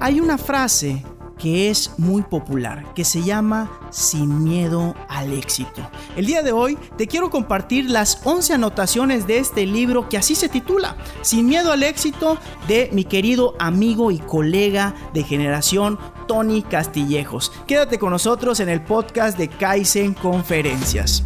Hay una frase que es muy popular, que se llama Sin miedo al éxito. El día de hoy te quiero compartir las 11 anotaciones de este libro que así se titula, Sin miedo al éxito, de mi querido amigo y colega de generación, Tony Castillejos. Quédate con nosotros en el podcast de Kaizen Conferencias.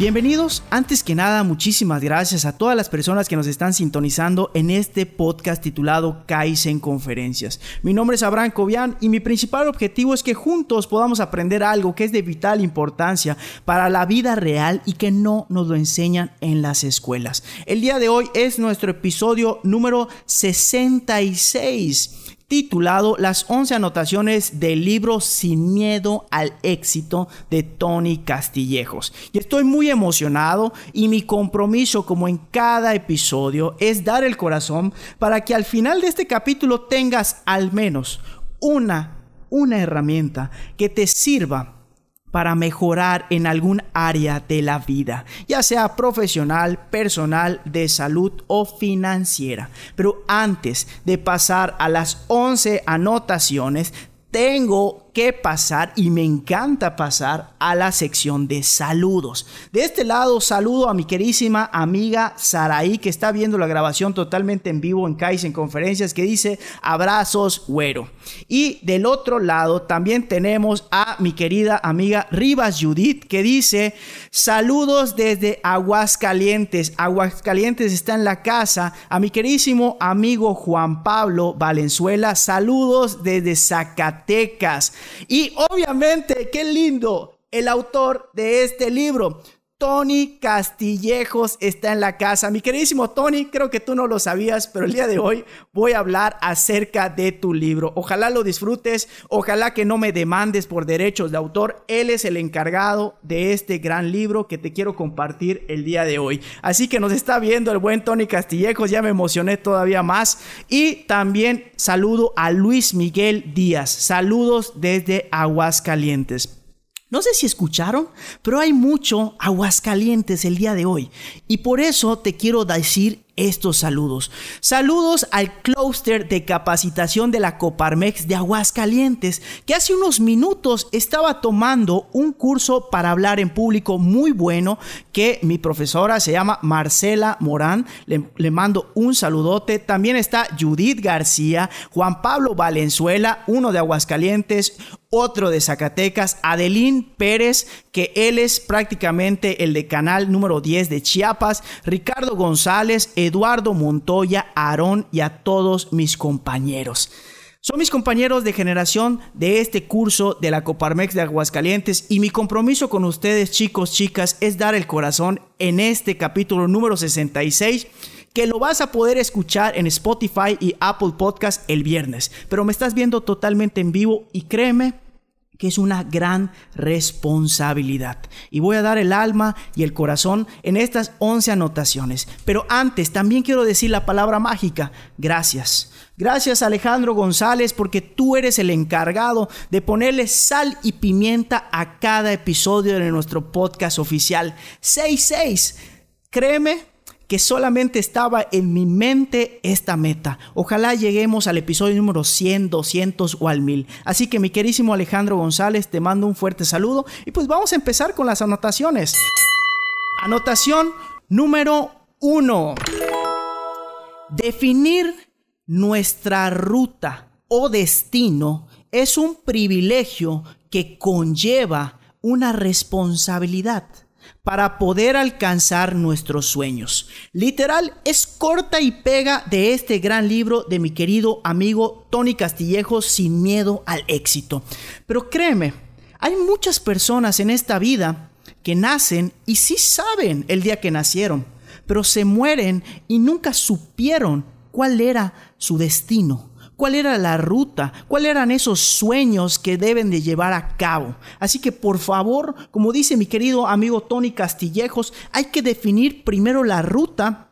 Bienvenidos, antes que nada muchísimas gracias a todas las personas que nos están sintonizando en este podcast titulado Kaizen Conferencias. Mi nombre es Abraham Cobian y mi principal objetivo es que juntos podamos aprender algo que es de vital importancia para la vida real y que no nos lo enseñan en las escuelas. El día de hoy es nuestro episodio número 66 titulado Las 11 anotaciones del libro Sin miedo al éxito de Tony Castillejos. Y estoy muy emocionado y mi compromiso como en cada episodio es dar el corazón para que al final de este capítulo tengas al menos una una herramienta que te sirva para mejorar en algún área de la vida, ya sea profesional, personal, de salud o financiera. Pero antes de pasar a las 11 anotaciones, tengo que pasar y me encanta pasar a la sección de saludos. De este lado saludo a mi querísima amiga Saraí que está viendo la grabación totalmente en vivo en Kaizen Conferencias que dice abrazos güero. Y del otro lado también tenemos a mi querida amiga Rivas Judith que dice saludos desde Aguascalientes. Aguascalientes está en la casa. A mi querísimo amigo Juan Pablo Valenzuela saludos desde Zacatecas. Y obviamente, qué lindo, el autor de este libro. Tony Castillejos está en la casa. Mi queridísimo Tony, creo que tú no lo sabías, pero el día de hoy voy a hablar acerca de tu libro. Ojalá lo disfrutes, ojalá que no me demandes por derechos de autor. Él es el encargado de este gran libro que te quiero compartir el día de hoy. Así que nos está viendo el buen Tony Castillejos, ya me emocioné todavía más. Y también saludo a Luis Miguel Díaz. Saludos desde Aguascalientes. No sé si escucharon, pero hay mucho aguascalientes el día de hoy. Y por eso te quiero decir estos saludos. Saludos al clúster de capacitación de la Coparmex de Aguascalientes, que hace unos minutos estaba tomando un curso para hablar en público muy bueno, que mi profesora se llama Marcela Morán. Le, le mando un saludote. También está Judith García, Juan Pablo Valenzuela, uno de Aguascalientes, otro de Zacatecas, Adelín Pérez, que él es prácticamente el de canal número 10 de Chiapas, Ricardo González, Eduardo Montoya, Aarón y a todos mis compañeros. Son mis compañeros de generación de este curso de la Coparmex de Aguascalientes y mi compromiso con ustedes chicos, chicas, es dar el corazón en este capítulo número 66 que lo vas a poder escuchar en Spotify y Apple Podcast el viernes. Pero me estás viendo totalmente en vivo y créeme que es una gran responsabilidad. Y voy a dar el alma y el corazón en estas 11 anotaciones. Pero antes también quiero decir la palabra mágica, gracias. Gracias Alejandro González porque tú eres el encargado de ponerle sal y pimienta a cada episodio de nuestro podcast oficial 66. Créeme que solamente estaba en mi mente esta meta. Ojalá lleguemos al episodio número 100, 200 o al 1000. Así que mi querísimo Alejandro González, te mando un fuerte saludo y pues vamos a empezar con las anotaciones. Anotación número 1. Definir nuestra ruta o destino es un privilegio que conlleva una responsabilidad para poder alcanzar nuestros sueños. Literal, es corta y pega de este gran libro de mi querido amigo Tony Castillejo, Sin miedo al éxito. Pero créeme, hay muchas personas en esta vida que nacen y sí saben el día que nacieron, pero se mueren y nunca supieron cuál era su destino cuál era la ruta, cuáles eran esos sueños que deben de llevar a cabo. Así que por favor, como dice mi querido amigo Tony Castillejos, hay que definir primero la ruta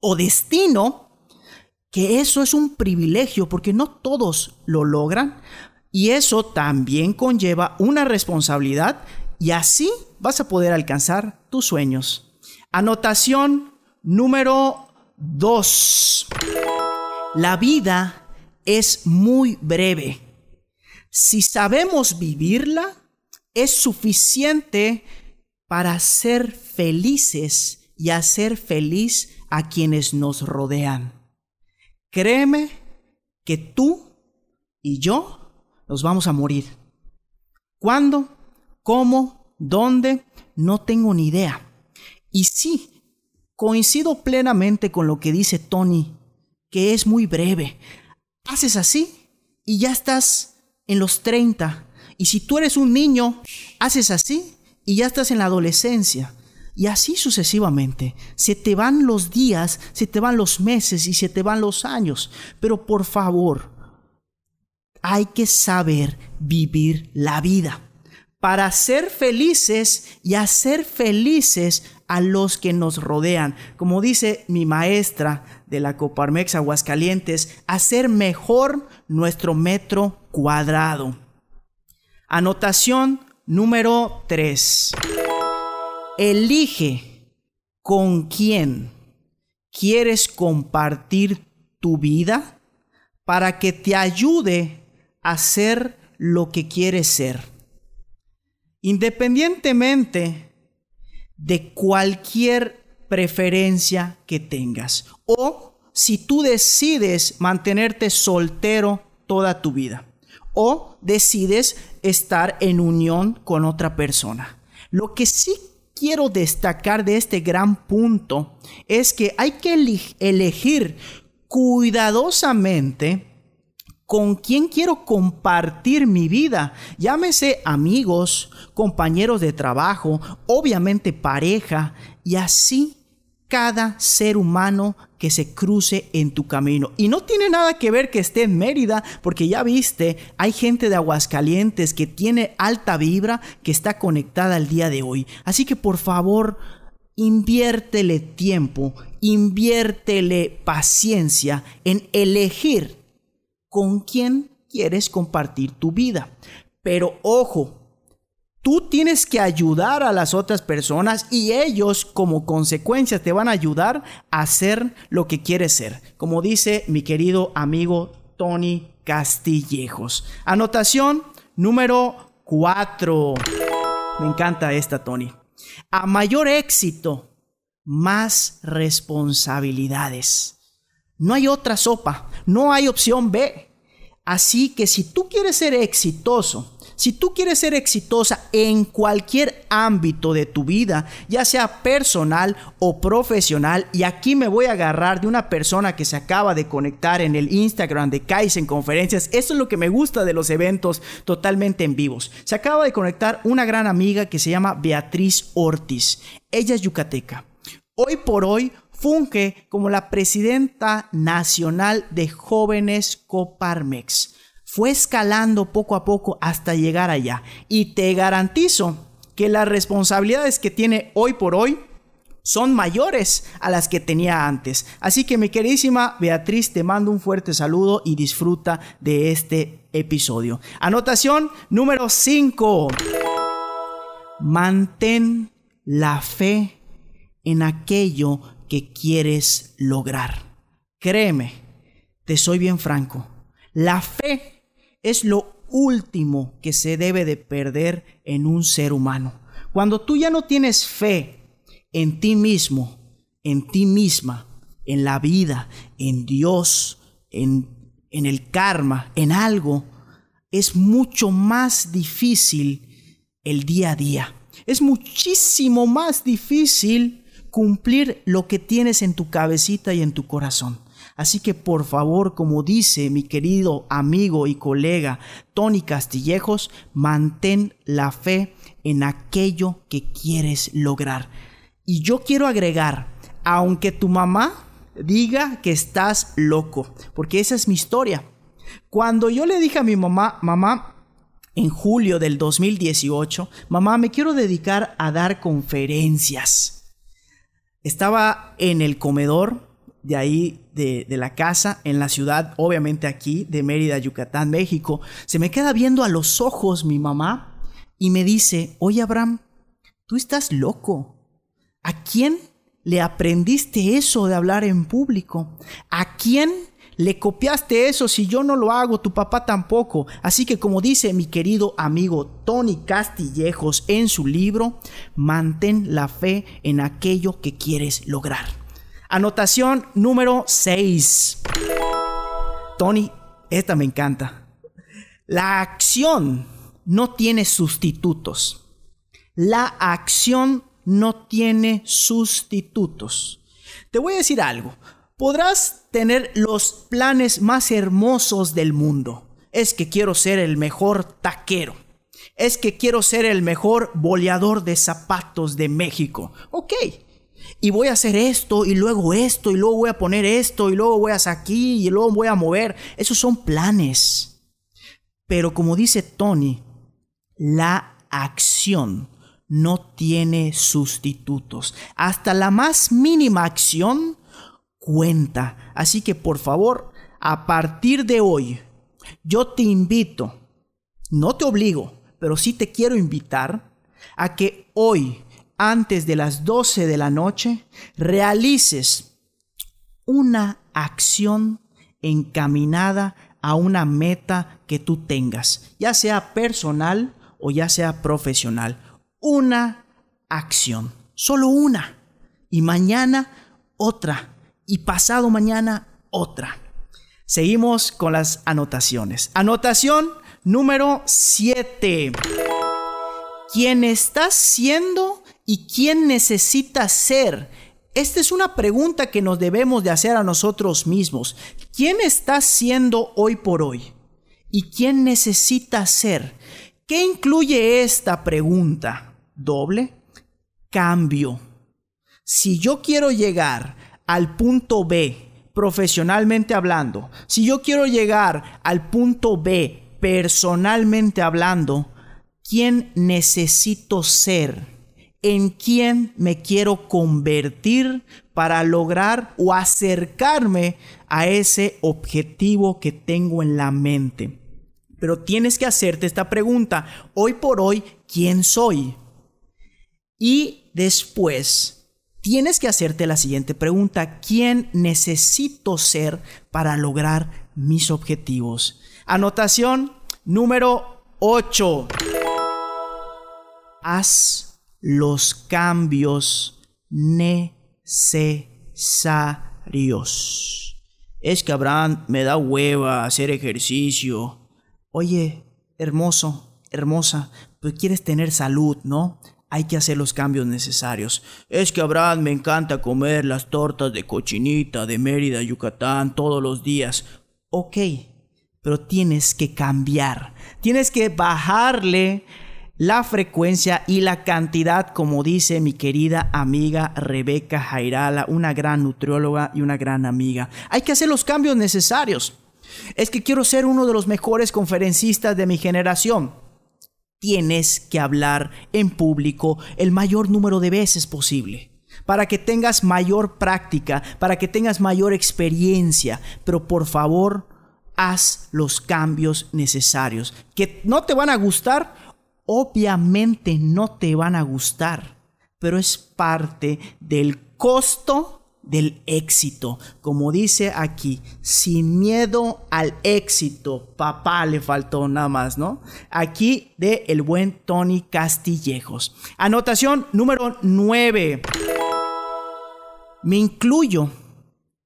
o destino, que eso es un privilegio porque no todos lo logran. Y eso también conlleva una responsabilidad y así vas a poder alcanzar tus sueños. Anotación número 2. La vida es muy breve. Si sabemos vivirla, es suficiente para ser felices y hacer feliz a quienes nos rodean. Créeme que tú y yo nos vamos a morir. ¿Cuándo? ¿Cómo? ¿Dónde? No tengo ni idea. Y sí, coincido plenamente con lo que dice Tony, que es muy breve haces así y ya estás en los 30. Y si tú eres un niño, haces así y ya estás en la adolescencia. Y así sucesivamente. Se te van los días, se te van los meses y se te van los años. Pero por favor, hay que saber vivir la vida para ser felices y hacer felices a los que nos rodean. Como dice mi maestra de la Coparmex Aguascalientes, hacer mejor nuestro metro cuadrado. Anotación número 3. Elige con quién quieres compartir tu vida para que te ayude a ser lo que quieres ser. Independientemente de cualquier preferencia que tengas. O si tú decides mantenerte soltero toda tu vida. O decides estar en unión con otra persona. Lo que sí quiero destacar de este gran punto es que hay que elegir cuidadosamente con quién quiero compartir mi vida. Llámese amigos, compañeros de trabajo, obviamente pareja, y así cada ser humano que se cruce en tu camino. Y no tiene nada que ver que esté en Mérida, porque ya viste, hay gente de Aguascalientes que tiene alta vibra, que está conectada al día de hoy. Así que por favor, inviértele tiempo, inviértele paciencia en elegir con quién quieres compartir tu vida. Pero ojo, Tú tienes que ayudar a las otras personas y ellos como consecuencia te van a ayudar a hacer lo que quieres ser. Como dice mi querido amigo Tony Castillejos. Anotación número 4. Me encanta esta, Tony. A mayor éxito, más responsabilidades. No hay otra sopa, no hay opción B. Así que si tú quieres ser exitoso, si tú quieres ser exitosa en cualquier ámbito de tu vida, ya sea personal o profesional, y aquí me voy a agarrar de una persona que se acaba de conectar en el Instagram de Kaizen Conferencias, eso es lo que me gusta de los eventos totalmente en vivos. Se acaba de conectar una gran amiga que se llama Beatriz Ortiz. Ella es yucateca. Hoy por hoy funge como la presidenta nacional de jóvenes Coparmex fue escalando poco a poco hasta llegar allá. Y te garantizo que las responsabilidades que tiene hoy por hoy son mayores a las que tenía antes. Así que mi queridísima Beatriz, te mando un fuerte saludo y disfruta de este episodio. Anotación número 5. Mantén la fe en aquello que quieres lograr. Créeme, te soy bien franco. La fe es lo último que se debe de perder en un ser humano. Cuando tú ya no tienes fe en ti mismo, en ti misma, en la vida, en Dios, en, en el karma, en algo, es mucho más difícil el día a día. Es muchísimo más difícil cumplir lo que tienes en tu cabecita y en tu corazón. Así que por favor, como dice mi querido amigo y colega Tony Castillejos, mantén la fe en aquello que quieres lograr. Y yo quiero agregar, aunque tu mamá diga que estás loco, porque esa es mi historia. Cuando yo le dije a mi mamá, mamá, en julio del 2018, mamá, me quiero dedicar a dar conferencias. Estaba en el comedor de ahí, de, la casa, en la ciudad, obviamente aquí, de Mérida, Yucatán, México. Se me queda viendo a los ojos mi mamá y me dice, oye Abraham, tú estás loco. ¿A quién le aprendiste eso de hablar en público? ¿A quién le copiaste eso si yo no lo hago, tu papá tampoco? Así que como dice mi querido amigo Tony Castillejos en su libro, mantén la fe en aquello que quieres lograr. Anotación número 6. Tony, esta me encanta. La acción no tiene sustitutos. La acción no tiene sustitutos. Te voy a decir algo. Podrás tener los planes más hermosos del mundo. Es que quiero ser el mejor taquero. Es que quiero ser el mejor boleador de zapatos de México. Ok. Y voy a hacer esto y luego esto y luego voy a poner esto y luego voy a hacer aquí y luego voy a mover. Esos son planes. Pero como dice Tony, la acción no tiene sustitutos. Hasta la más mínima acción cuenta. Así que por favor, a partir de hoy, yo te invito, no te obligo, pero sí te quiero invitar a que hoy, antes de las 12 de la noche, realices una acción encaminada a una meta que tú tengas, ya sea personal o ya sea profesional una acción, solo una. Y mañana otra. Y pasado mañana otra. Seguimos con las anotaciones. Anotación número 7. ¿Quién estás siendo y quién necesitas ser? Esta es una pregunta que nos debemos de hacer a nosotros mismos. ¿Quién estás siendo hoy por hoy? ¿Y quién necesitas ser? ¿Qué incluye esta pregunta? doble cambio. Si yo quiero llegar al punto B profesionalmente hablando, si yo quiero llegar al punto B personalmente hablando, ¿quién necesito ser? ¿En quién me quiero convertir para lograr o acercarme a ese objetivo que tengo en la mente? Pero tienes que hacerte esta pregunta, hoy por hoy, ¿quién soy? Y después tienes que hacerte la siguiente pregunta. ¿Quién necesito ser para lograr mis objetivos? Anotación número 8. Haz los cambios necesarios. Es que Abraham me da hueva hacer ejercicio. Oye, hermoso, hermosa, pues quieres tener salud, ¿no? hay que hacer los cambios necesarios. Es que Abraham me encanta comer las tortas de cochinita de Mérida, Yucatán, todos los días. Ok, pero tienes que cambiar. Tienes que bajarle la frecuencia y la cantidad, como dice mi querida amiga Rebeca Jairala, una gran nutrióloga y una gran amiga. Hay que hacer los cambios necesarios. Es que quiero ser uno de los mejores conferencistas de mi generación tienes que hablar en público el mayor número de veces posible para que tengas mayor práctica, para que tengas mayor experiencia, pero por favor, haz los cambios necesarios. Que no te van a gustar, obviamente no te van a gustar, pero es parte del costo del éxito. Como dice aquí, sin miedo al éxito. Papá le faltó nada más, ¿no? Aquí de el buen Tony Castillejos. Anotación número 9. Me incluyo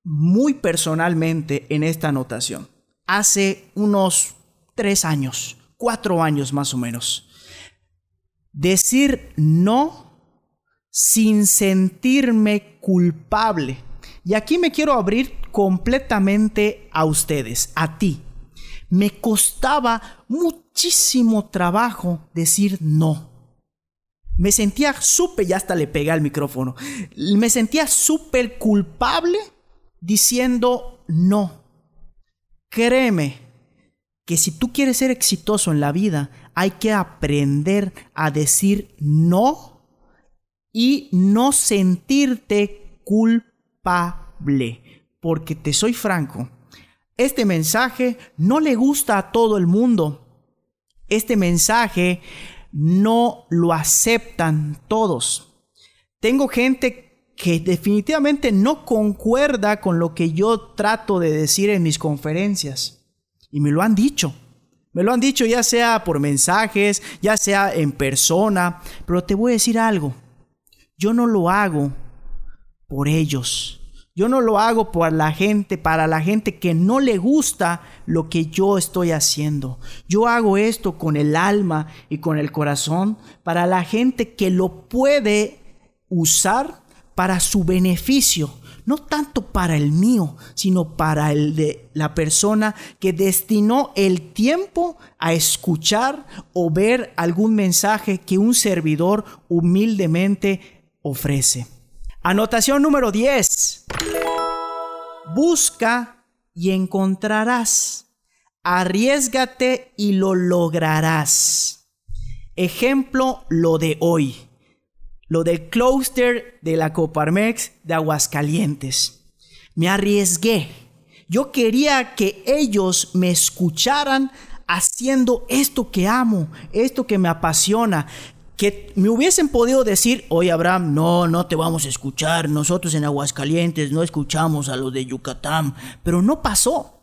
muy personalmente en esta anotación. Hace unos tres años, cuatro años más o menos. Decir no sin sentirme culpable. Y aquí me quiero abrir completamente a ustedes, a ti. Me costaba muchísimo trabajo decir no. Me sentía súper, ya hasta le pegué al micrófono, me sentía súper culpable diciendo no. Créeme que si tú quieres ser exitoso en la vida, hay que aprender a decir no y no sentirte culpable. Porque te soy franco, este mensaje no le gusta a todo el mundo. Este mensaje no lo aceptan todos. Tengo gente que definitivamente no concuerda con lo que yo trato de decir en mis conferencias. Y me lo han dicho. Me lo han dicho ya sea por mensajes, ya sea en persona. Pero te voy a decir algo. Yo no lo hago por ellos. Yo no lo hago por la gente, para la gente que no le gusta lo que yo estoy haciendo. Yo hago esto con el alma y con el corazón para la gente que lo puede usar para su beneficio no tanto para el mío, sino para el de la persona que destinó el tiempo a escuchar o ver algún mensaje que un servidor humildemente ofrece. Anotación número 10. Busca y encontrarás. Arriesgate y lo lograrás. Ejemplo, lo de hoy lo del clúster de la Coparmex de Aguascalientes. Me arriesgué. Yo quería que ellos me escucharan haciendo esto que amo, esto que me apasiona, que me hubiesen podido decir, oye Abraham, no, no te vamos a escuchar, nosotros en Aguascalientes no escuchamos a los de Yucatán, pero no pasó.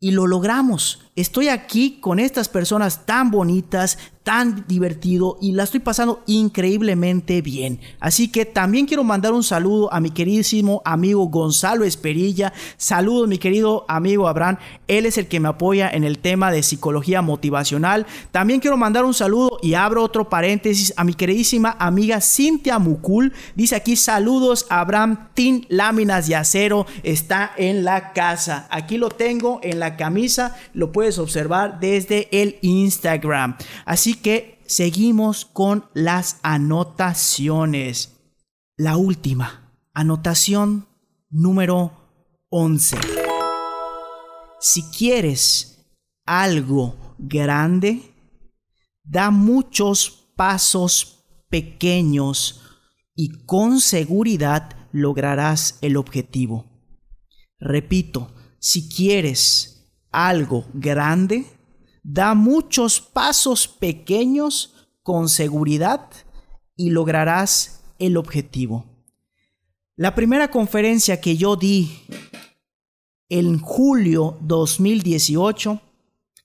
Y lo logramos. Estoy aquí con estas personas tan bonitas, tan divertido y la estoy pasando increíblemente bien. Así que también quiero mandar un saludo a mi queridísimo amigo Gonzalo Esperilla. Saludos mi querido amigo Abraham. Él es el que me apoya en el tema de psicología motivacional. También quiero mandar un saludo y abro otro paréntesis a mi queridísima amiga Cintia Mukul. Dice aquí saludos Abraham Tin Láminas de Acero. Está en la casa. Aquí lo tengo en la camisa. Lo puedes observar desde el Instagram. Así que seguimos con las anotaciones. La última, anotación número 11. Si quieres algo grande, da muchos pasos pequeños y con seguridad lograrás el objetivo. Repito, si quieres algo grande, Da muchos pasos pequeños con seguridad y lograrás el objetivo. La primera conferencia que yo di en julio 2018,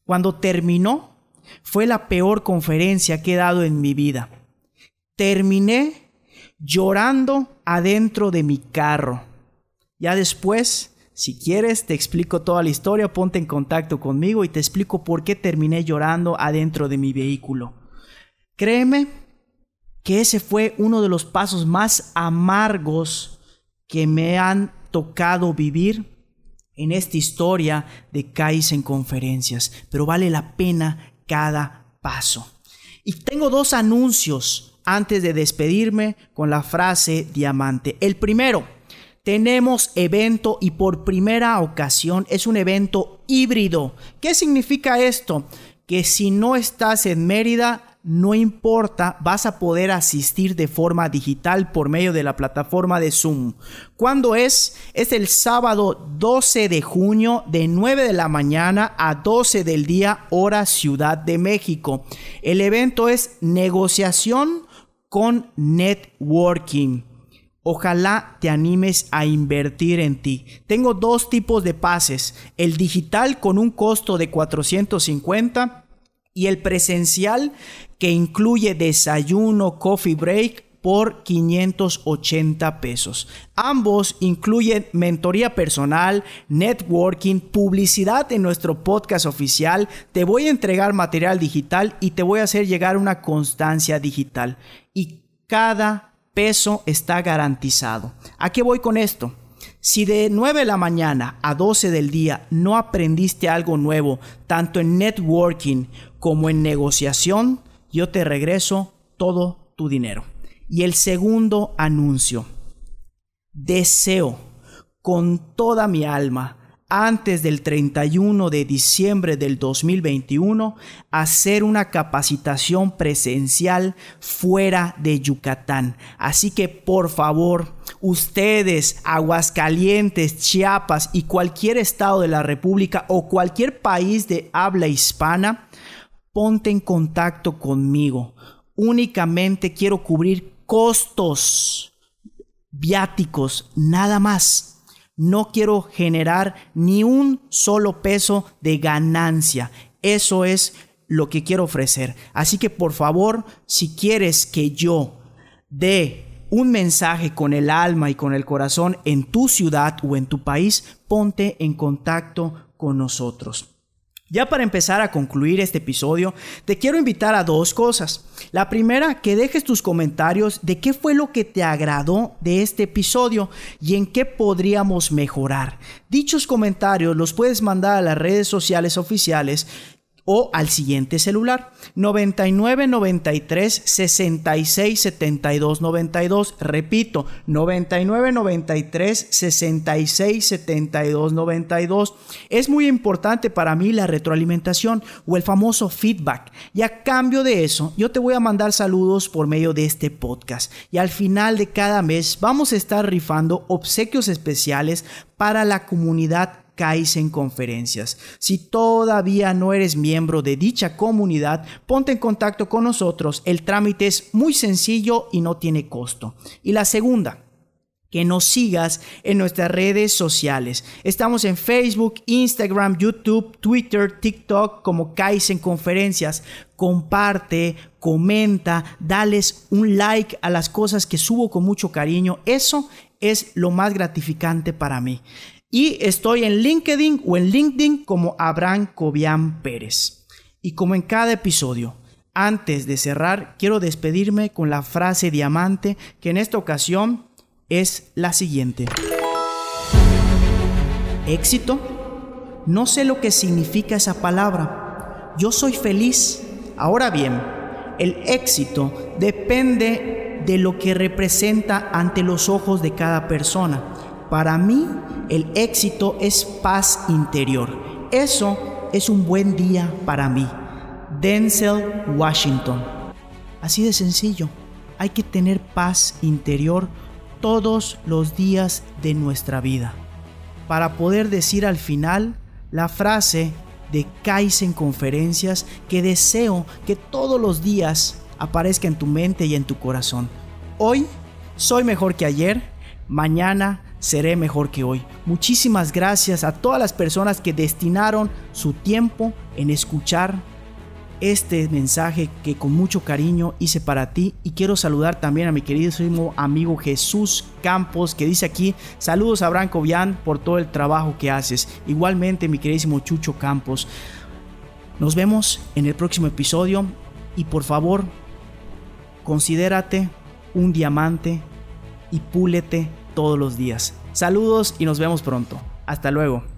cuando terminó, fue la peor conferencia que he dado en mi vida. Terminé llorando adentro de mi carro. Ya después si quieres, te explico toda la historia, ponte en contacto conmigo y te explico por qué terminé llorando adentro de mi vehículo. Créeme que ese fue uno de los pasos más amargos que me han tocado vivir en esta historia de CAIS en conferencias, pero vale la pena cada paso. Y tengo dos anuncios antes de despedirme con la frase diamante. El primero, tenemos evento y por primera ocasión es un evento híbrido. ¿Qué significa esto? Que si no estás en Mérida, no importa, vas a poder asistir de forma digital por medio de la plataforma de Zoom. ¿Cuándo es? Es el sábado 12 de junio de 9 de la mañana a 12 del día hora Ciudad de México. El evento es negociación con networking. Ojalá te animes a invertir en ti. Tengo dos tipos de pases, el digital con un costo de 450 y el presencial que incluye desayuno, coffee break por 580 pesos. Ambos incluyen mentoría personal, networking, publicidad en nuestro podcast oficial. Te voy a entregar material digital y te voy a hacer llegar una constancia digital. Y cada peso está garantizado. ¿A qué voy con esto? Si de 9 de la mañana a 12 del día no aprendiste algo nuevo, tanto en networking como en negociación, yo te regreso todo tu dinero. Y el segundo anuncio. Deseo con toda mi alma antes del 31 de diciembre del 2021 hacer una capacitación presencial fuera de Yucatán. Así que por favor, ustedes, Aguascalientes, Chiapas y cualquier estado de la República o cualquier país de habla hispana, ponte en contacto conmigo. Únicamente quiero cubrir costos viáticos, nada más no quiero generar ni un solo peso de ganancia. Eso es lo que quiero ofrecer. Así que por favor, si quieres que yo dé un mensaje con el alma y con el corazón en tu ciudad o en tu país, ponte en contacto con nosotros. Ya para empezar a concluir este episodio, te quiero invitar a dos cosas. La primera, que dejes tus comentarios de qué fue lo que te agradó de este episodio y en qué podríamos mejorar. Dichos comentarios los puedes mandar a las redes sociales oficiales o al siguiente celular 99 93 66 72 92 repito 99 93 66 72 92 es muy importante para mí la retroalimentación o el famoso feedback. Y a cambio de eso yo te voy a mandar saludos por medio de este podcast. Y al final de cada mes vamos a estar rifando obsequios especiales para la comunidad en Conferencias. Si todavía no eres miembro de dicha comunidad, ponte en contacto con nosotros. El trámite es muy sencillo y no tiene costo. Y la segunda, que nos sigas en nuestras redes sociales. Estamos en Facebook, Instagram, YouTube, Twitter, TikTok como Kaizen Conferencias. Comparte, comenta, dales un like a las cosas que subo con mucho cariño. Eso es lo más gratificante para mí. Y estoy en LinkedIn o en LinkedIn como Abraham Cobian Pérez. Y como en cada episodio, antes de cerrar, quiero despedirme con la frase diamante que en esta ocasión es la siguiente. Éxito. No sé lo que significa esa palabra. Yo soy feliz. Ahora bien, el éxito depende de lo que representa ante los ojos de cada persona. Para mí, el éxito es paz interior. Eso es un buen día para mí. Denzel Washington. Así de sencillo. Hay que tener paz interior todos los días de nuestra vida. Para poder decir al final la frase de Kaizen Conferencias que deseo que todos los días aparezca en tu mente y en tu corazón. Hoy soy mejor que ayer, mañana seré mejor que hoy. Muchísimas gracias a todas las personas que destinaron su tiempo en escuchar este mensaje que con mucho cariño hice para ti. Y quiero saludar también a mi queridísimo amigo Jesús Campos que dice aquí saludos a Branco Vian por todo el trabajo que haces. Igualmente mi queridísimo Chucho Campos. Nos vemos en el próximo episodio y por favor considérate un diamante y púlete todos los días. Saludos y nos vemos pronto. Hasta luego.